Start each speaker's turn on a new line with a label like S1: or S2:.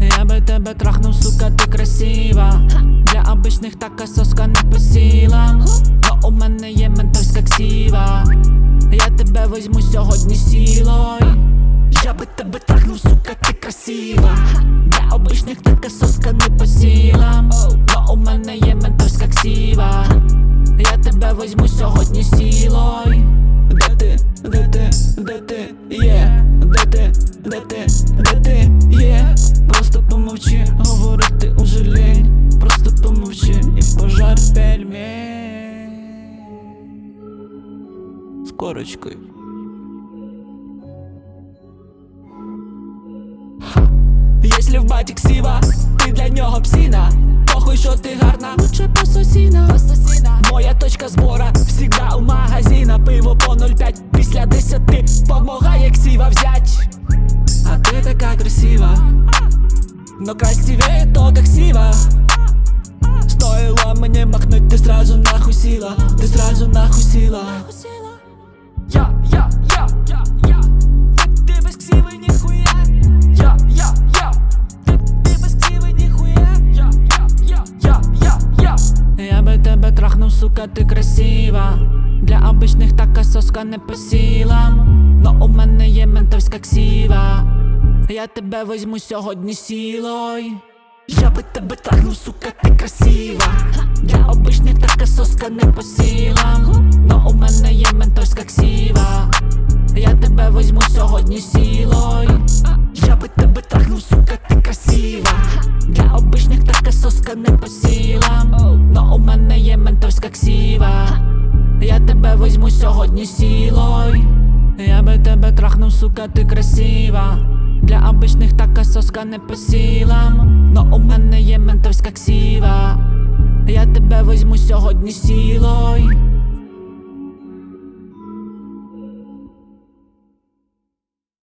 S1: Я,
S2: би тебе трахнув, сука, ти красива. Для обичних така соска не по силам Но у мене є ментовська ксіва. Я тебе возьму сьогодні сілою. Я би тебе трахнув, сука, ти красива. Для обичних така соска не по силам Но у мене є ментовська ти, де ти, є? Просто помовчи, говорити уже лень. Просто помовчи і пожар пельмень. З корочкою. Если в батік сіва, ти для нього псина Похуй, що ти гарна, лучше пососіна Моя точка збора всегда у магазина. Пиво по 0,5 після 10 Помагає ксіва взять А ти така красива Но красивее только ксива Стоило мне махнуть, ты сразу нахуй сила Ты сразу нахуй сила
S1: Я, я, я, я, я.
S2: Ты без ксивы нихуя
S1: Я, я, я.
S2: Ты, ты без ксивы нихуя
S1: Я, я, я, я, я, я.
S2: Я би тебе трахнув, сука, ти красива Для обичних така соска не по силам Но у мене є ментовська ксіва я тебе возьму сьогодні сілою. Я би тебе трахнув, сука, ти красива. Для обичних така соска не по силам. Но у мене є ментовська ксіва. Я тебе возьму сьогодні сілою. Я би тебе трахнув, сука, ти красива. Для обичних така соска не по силам. Но у мене є ментовська ксіва. Я тебе возьму сьогодні сілою. Я би тебе трахнув, сука, ти красива Для обичних така соска не по сілам, Но у мене є ментовська ксіва. Я тебе возьму сьогодні сілою